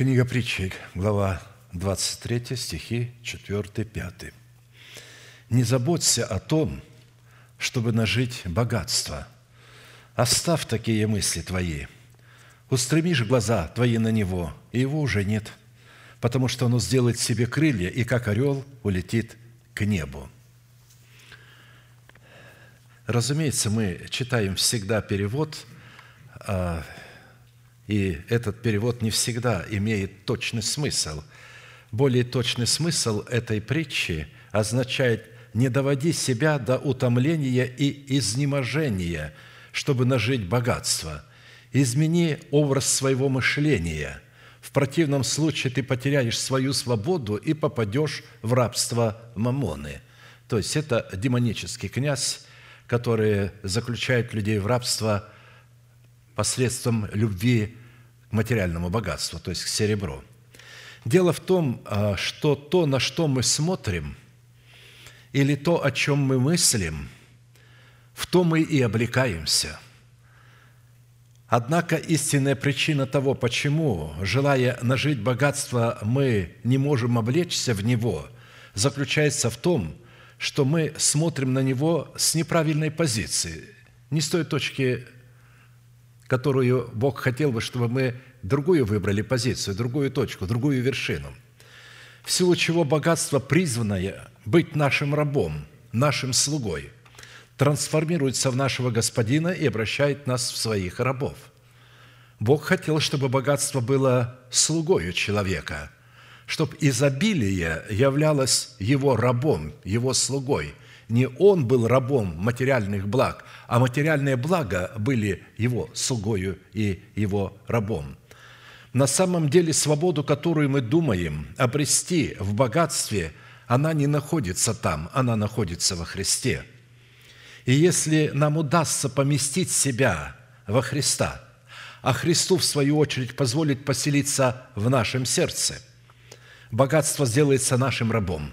Книга притчи, глава 23, стихи 4-5. «Не заботься о том, чтобы нажить богатство. Оставь такие мысли твои. Устремишь глаза твои на него, и его уже нет, потому что оно сделает себе крылья, и как орел улетит к небу». Разумеется, мы читаем всегда перевод, а, и этот перевод не всегда имеет точный смысл. Более точный смысл этой притчи означает «не доводи себя до утомления и изнеможения, чтобы нажить богатство. Измени образ своего мышления. В противном случае ты потеряешь свою свободу и попадешь в рабство мамоны». То есть это демонический князь, который заключает людей в рабство посредством любви к материальному богатству, то есть к серебру. Дело в том, а, что то, на что мы смотрим, или то, о чем мы мыслим, в то мы и облекаемся. Однако истинная причина того, почему, желая нажить богатство, мы не можем облечься в него, заключается в том, что мы смотрим на него с неправильной позиции, не с той точки, которую Бог хотел бы, чтобы мы другую выбрали позицию, другую точку, другую вершину. В силу чего богатство, призванное быть нашим рабом, нашим слугой, трансформируется в нашего Господина и обращает нас в своих рабов. Бог хотел, чтобы богатство было слугою человека – чтобы изобилие являлось его рабом, его слугой. Не он был рабом материальных благ, а материальные блага были его слугою и его рабом. На самом деле свободу, которую мы думаем обрести в богатстве, она не находится там, она находится во Христе. И если нам удастся поместить себя во Христа, а Христу, в свою очередь, позволить поселиться в нашем сердце – богатство сделается нашим рабом.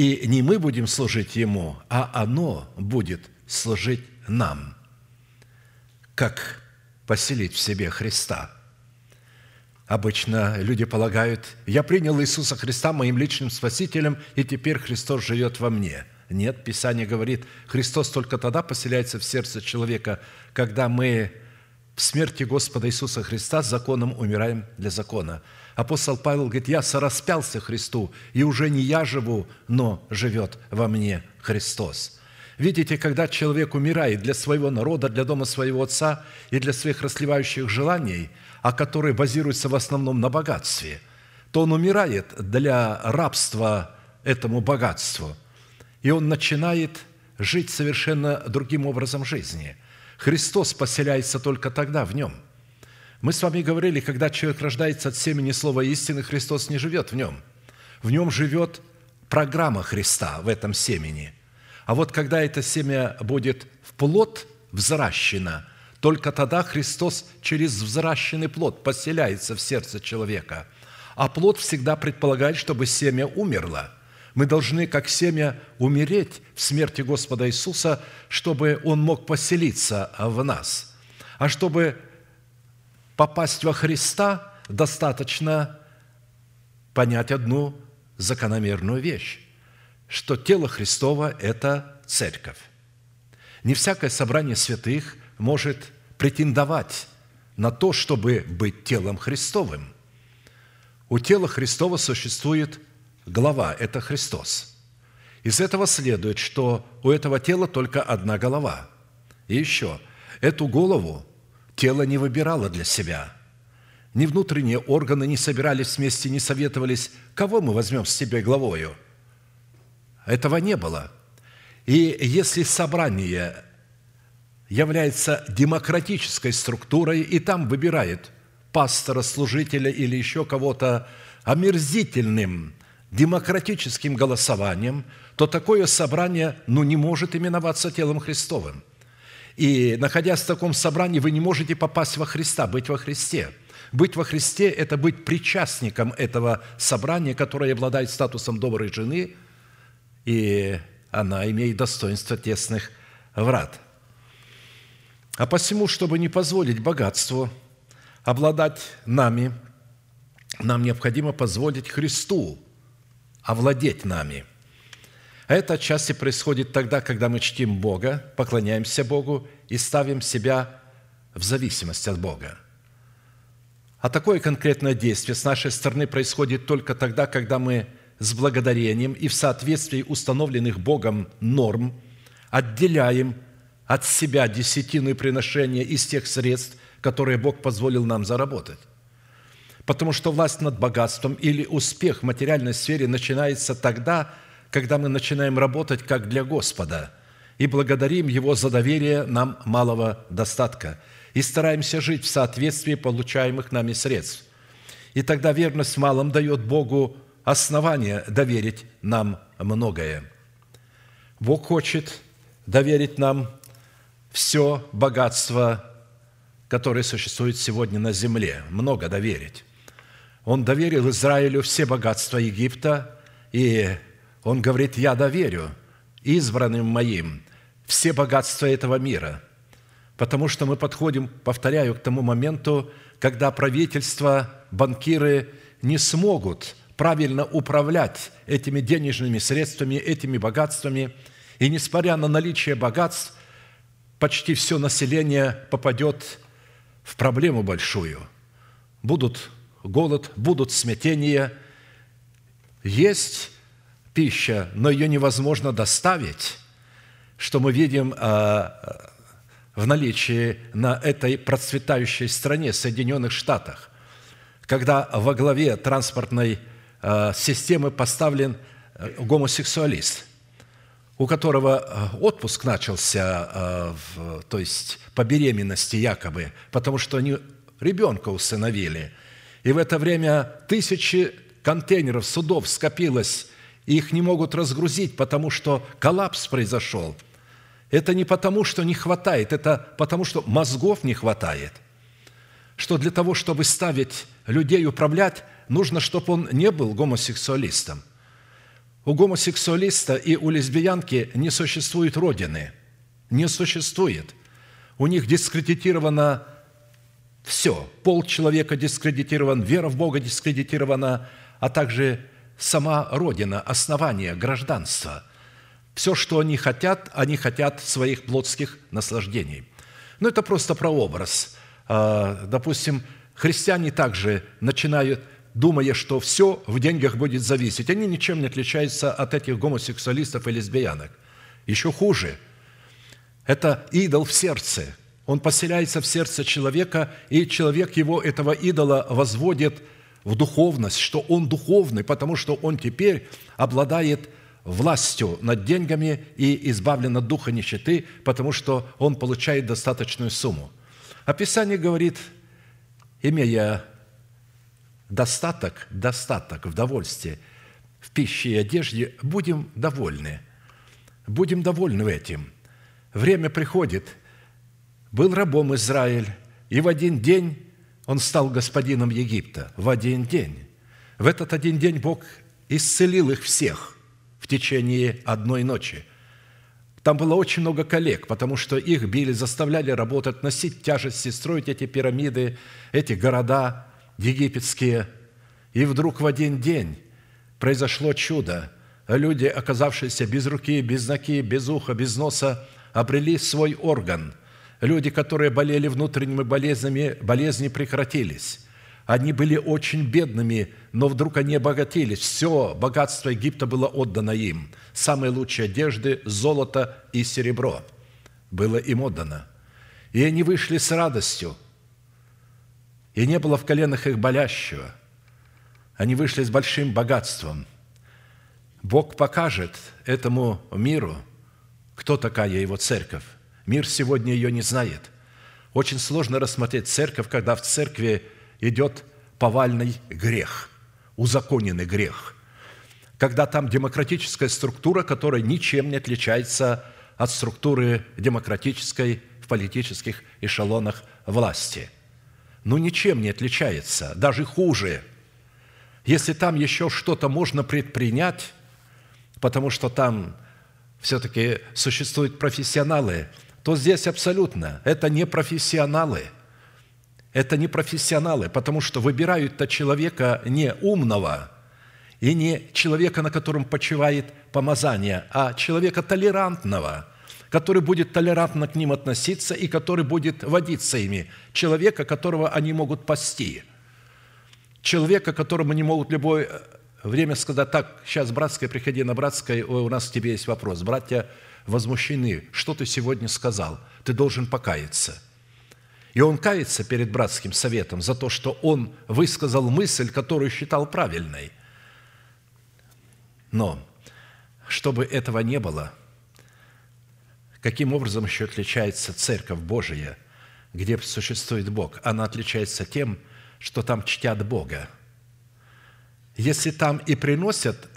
И не мы будем служить ему, а оно будет служить нам. Как поселить в себе Христа? Обычно люди полагают, я принял Иисуса Христа моим личным Спасителем, и теперь Христос живет во мне. Нет, Писание говорит, Христос только тогда поселяется в сердце человека, когда мы в смерти Господа Иисуса Христа законом умираем для закона – Апостол Павел говорит, я сораспялся Христу, и уже не я живу, но живет во мне Христос. Видите, когда человек умирает для своего народа, для дома своего отца и для своих расливающих желаний, а которые базируются в основном на богатстве, то он умирает для рабства этому богатству, и он начинает жить совершенно другим образом жизни. Христос поселяется только тогда в нем – мы с вами говорили, когда человек рождается от семени слова истины, Христос не живет в нем. В нем живет программа Христа в этом семени. А вот когда это семя будет в плод взращено, только тогда Христос через взращенный плод поселяется в сердце человека. А плод всегда предполагает, чтобы семя умерло. Мы должны, как семя, умереть в смерти Господа Иисуса, чтобы Он мог поселиться в нас. А чтобы попасть во Христа, достаточно понять одну закономерную вещь, что тело Христово – это церковь. Не всякое собрание святых может претендовать на то, чтобы быть телом Христовым. У тела Христова существует голова – это Христос. Из этого следует, что у этого тела только одна голова. И еще, эту голову Тело не выбирало для себя. Ни внутренние органы не собирались вместе, не советовались, кого мы возьмем с себе главою. Этого не было. И если собрание является демократической структурой, и там выбирает пастора, служителя или еще кого-то омерзительным демократическим голосованием, то такое собрание ну, не может именоваться телом Христовым – и находясь в таком собрании, вы не можете попасть во Христа, быть во Христе. Быть во Христе – это быть причастником этого собрания, которое обладает статусом доброй жены, и она имеет достоинство тесных врат. А посему, чтобы не позволить богатству обладать нами, нам необходимо позволить Христу овладеть нами. А это отчасти происходит тогда, когда мы чтим Бога, поклоняемся Богу и ставим себя в зависимость от Бога. А такое конкретное действие с нашей стороны происходит только тогда, когда мы с благодарением и в соответствии установленных Богом норм отделяем от себя десятину и приношение из тех средств, которые Бог позволил нам заработать. Потому что власть над богатством или успех в материальной сфере начинается тогда, когда мы начинаем работать как для Господа и благодарим Его за доверие нам малого достатка и стараемся жить в соответствии получаемых нами средств. И тогда верность малым дает Богу основание доверить нам многое. Бог хочет доверить нам все богатство, которое существует сегодня на земле, много доверить. Он доверил Израилю все богатства Египта, и он говорит, я доверю избранным моим все богатства этого мира, потому что мы подходим, повторяю, к тому моменту, когда правительство, банкиры не смогут правильно управлять этими денежными средствами, этими богатствами, и несмотря на наличие богатств, почти все население попадет в проблему большую. Будут голод, будут смятения. Есть пища, но ее невозможно доставить, что мы видим а, в наличии на этой процветающей стране, Соединенных Штатах, когда во главе транспортной а, системы поставлен э, гомосексуалист, у которого э, отпуск начался, э, то есть по беременности якобы, потому что они ребенка усыновили – и в это время тысячи контейнеров, судов скопилось, и их не могут разгрузить, потому что коллапс произошел. Это не потому, что не хватает, это потому, что мозгов не хватает. Что для того, чтобы ставить людей управлять, нужно, чтобы он не был гомосексуалистом. У гомосексуалиста и у лесбиянки не существует родины. Не существует. У них дискредитирована все. Пол человека дискредитирован, вера в Бога дискредитирована, а также сама Родина, основание, гражданство. Все, что они хотят, они хотят своих плотских наслаждений. Но это просто прообраз. А, допустим, христиане также начинают, думая, что все в деньгах будет зависеть. Они ничем не отличаются от этих гомосексуалистов и лесбиянок. Еще хуже. Это идол в сердце – он поселяется в сердце человека, и человек его, этого идола, возводит в духовность, что он духовный, потому что он теперь обладает властью над деньгами и избавлен от духа нищеты, потому что он получает достаточную сумму. Описание говорит, имея достаток, достаток в довольстве, в пище и одежде, будем довольны. Будем довольны этим. Время приходит, был рабом Израиль, и в один день он стал господином Египта. В один день. В этот один день Бог исцелил их всех в течение одной ночи. Там было очень много коллег, потому что их били, заставляли работать, носить тяжести, строить эти пирамиды, эти города египетские. И вдруг в один день произошло чудо. Люди, оказавшиеся без руки, без ноги, без уха, без носа, обрели свой орган – Люди, которые болели внутренними болезнями, болезни прекратились. Они были очень бедными, но вдруг они обогатились. Все богатство Египта было отдано им. Самые лучшие одежды, золото и серебро было им отдано. И они вышли с радостью. И не было в коленах их болящего. Они вышли с большим богатством. Бог покажет этому миру, кто такая его церковь Мир сегодня ее не знает. Очень сложно рассмотреть церковь, когда в церкви идет повальный грех, узаконенный грех. Когда там демократическая структура, которая ничем не отличается от структуры демократической в политических эшелонах власти. Ну, ничем не отличается, даже хуже. Если там еще что-то можно предпринять, потому что там все-таки существуют профессионалы – то здесь абсолютно это не профессионалы. – это не профессионалы, потому что выбирают-то человека не умного и не человека, на котором почивает помазание, а человека толерантного, который будет толерантно к ним относиться и который будет водиться ими, человека, которого они могут пасти, человека, которому они могут любое время сказать, так, сейчас, братская, приходи на братское, у нас к тебе есть вопрос. Братья возмущены, что ты сегодня сказал? Ты должен покаяться – и он кается перед братским советом за то, что он высказал мысль, которую считал правильной. Но, чтобы этого не было, каким образом еще отличается Церковь Божия, где существует Бог? Она отличается тем, что там чтят Бога. Если там и приносят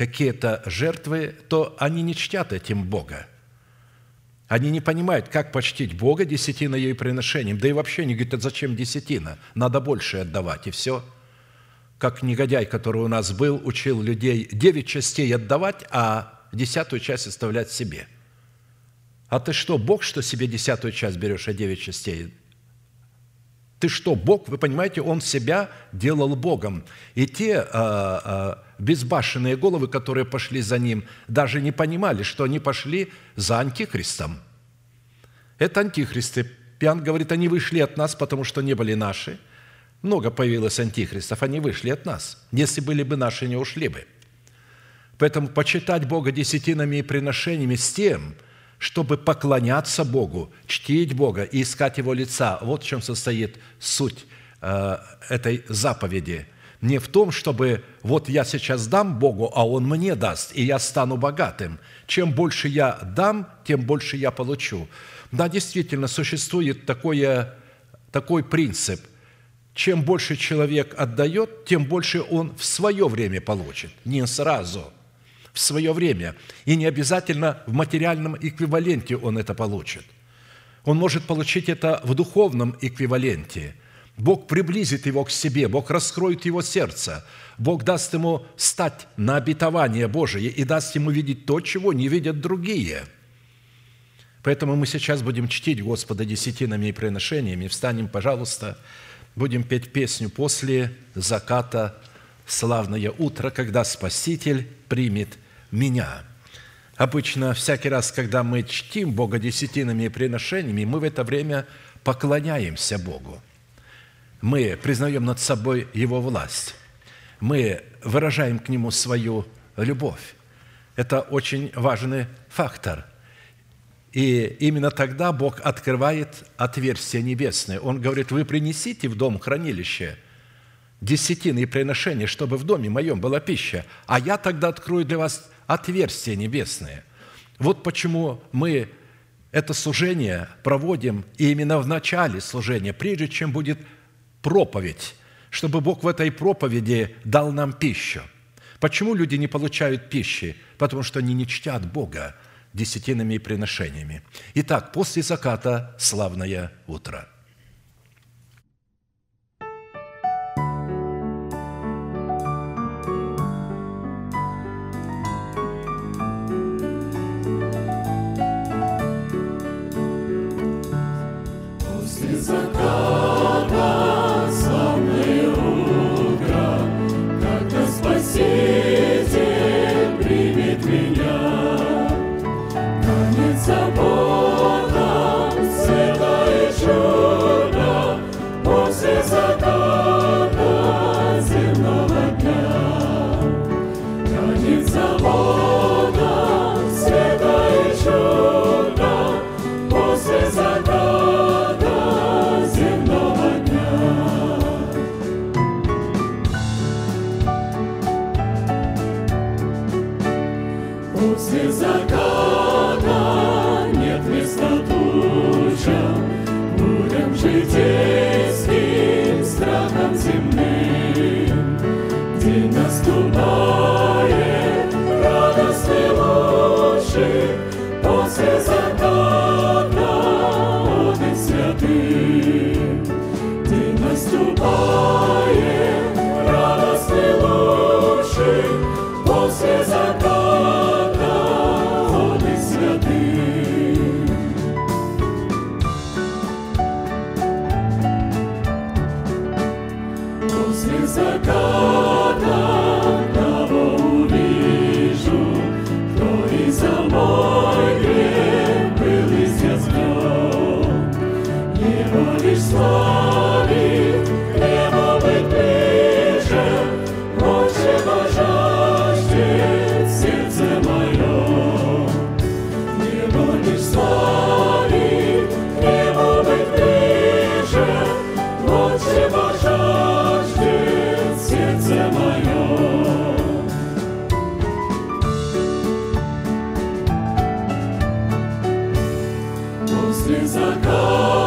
какие-то жертвы, то они не чтят этим Бога – они не понимают, как почтить Бога десятиной и приношением. Да и вообще они говорят, зачем десятина? Надо больше отдавать, и все. Как негодяй, который у нас был, учил людей девять частей отдавать, а десятую часть оставлять себе. А ты что, Бог, что себе десятую часть берешь, а девять частей? Ты что, Бог? Вы понимаете, Он себя делал Богом. И те а, а, безбашенные головы, которые пошли за Ним, даже не понимали, что они пошли за Антихристом. Это антихристы. Пиан говорит, они вышли от нас, потому что не были наши. Много появилось антихристов, они вышли от нас. Если были бы наши, не ушли бы. Поэтому почитать Бога десятинами и приношениями с тем – чтобы поклоняться Богу, чтить Бога и искать Его лица. Вот в чем состоит суть э, этой заповеди. Не в том, чтобы вот я сейчас дам Богу, а Он мне даст, и я стану богатым. Чем больше я дам, тем больше я получу. Да, действительно, существует такое, такой принцип. Чем больше человек отдает, тем больше он в свое время получит, не сразу – в свое время. И не обязательно в материальном эквиваленте он это получит. Он может получить это в духовном эквиваленте. Бог приблизит его к себе, Бог раскроет его сердце, Бог даст ему стать на обетование Божие и даст ему видеть то, чего не видят другие. Поэтому мы сейчас будем чтить Господа десятинами и приношениями. Встанем, пожалуйста, будем петь песню после заката «Славное утро», когда Спаситель примет меня. Обычно всякий раз, когда мы чтим Бога десятинами и приношениями, мы в это время поклоняемся Богу. Мы признаем над собой Его власть. Мы выражаем к Нему свою любовь. Это очень важный фактор. И именно тогда Бог открывает отверстие небесное. Он говорит, вы принесите в дом хранилище десятины и приношения, чтобы в доме моем была пища, а я тогда открою для вас отверстия небесные. Вот почему мы это служение проводим именно в начале служения, прежде чем будет проповедь, чтобы Бог в этой проповеди дал нам пищу. Почему люди не получают пищи? Потому что они не чтят Бога десятинами и приношениями. Итак, после заката славное утро – После заката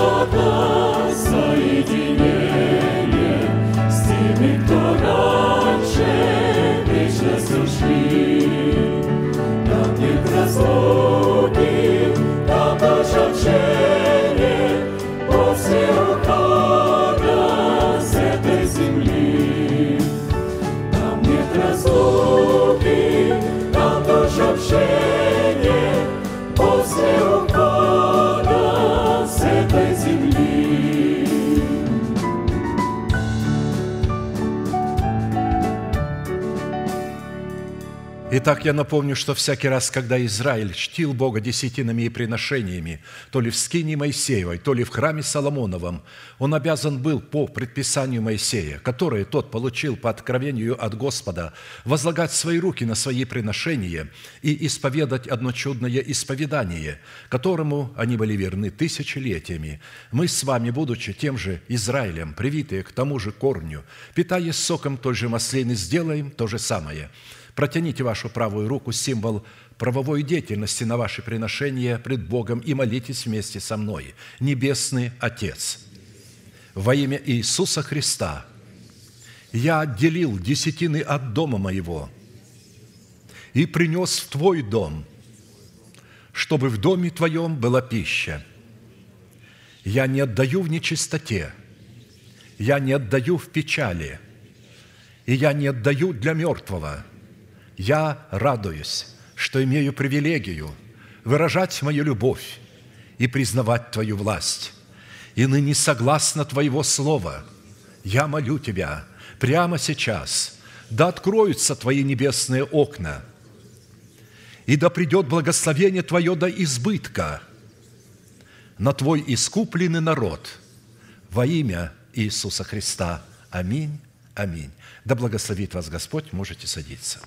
Итак, я напомню, что всякий раз, когда Израиль чтил Бога десятинами и приношениями, то ли в скине Моисеевой, то ли в храме Соломоновом, он обязан был по предписанию Моисея, которое тот получил по откровению от Господа, возлагать свои руки на свои приношения и исповедать одно чудное исповедание, которому они были верны тысячелетиями. Мы с вами, будучи тем же Израилем, привитые к тому же корню, питаясь соком той же маслины, сделаем то же самое – Протяните вашу правую руку, символ правовой деятельности на ваши приношения пред Богом и молитесь вместе со мной. Небесный Отец, во имя Иисуса Христа я отделил десятины от дома моего и принес в Твой дом, чтобы в доме Твоем была пища. Я не отдаю в нечистоте, я не отдаю в печали, и я не отдаю для мертвого – я радуюсь, что имею привилегию выражать мою любовь и признавать Твою власть. И ныне согласно Твоего Слова я молю Тебя прямо сейчас, да откроются Твои небесные окна, и да придет благословение Твое до избытка на Твой искупленный народ во имя Иисуса Христа. Аминь. Аминь. Да благословит вас Господь, можете садиться.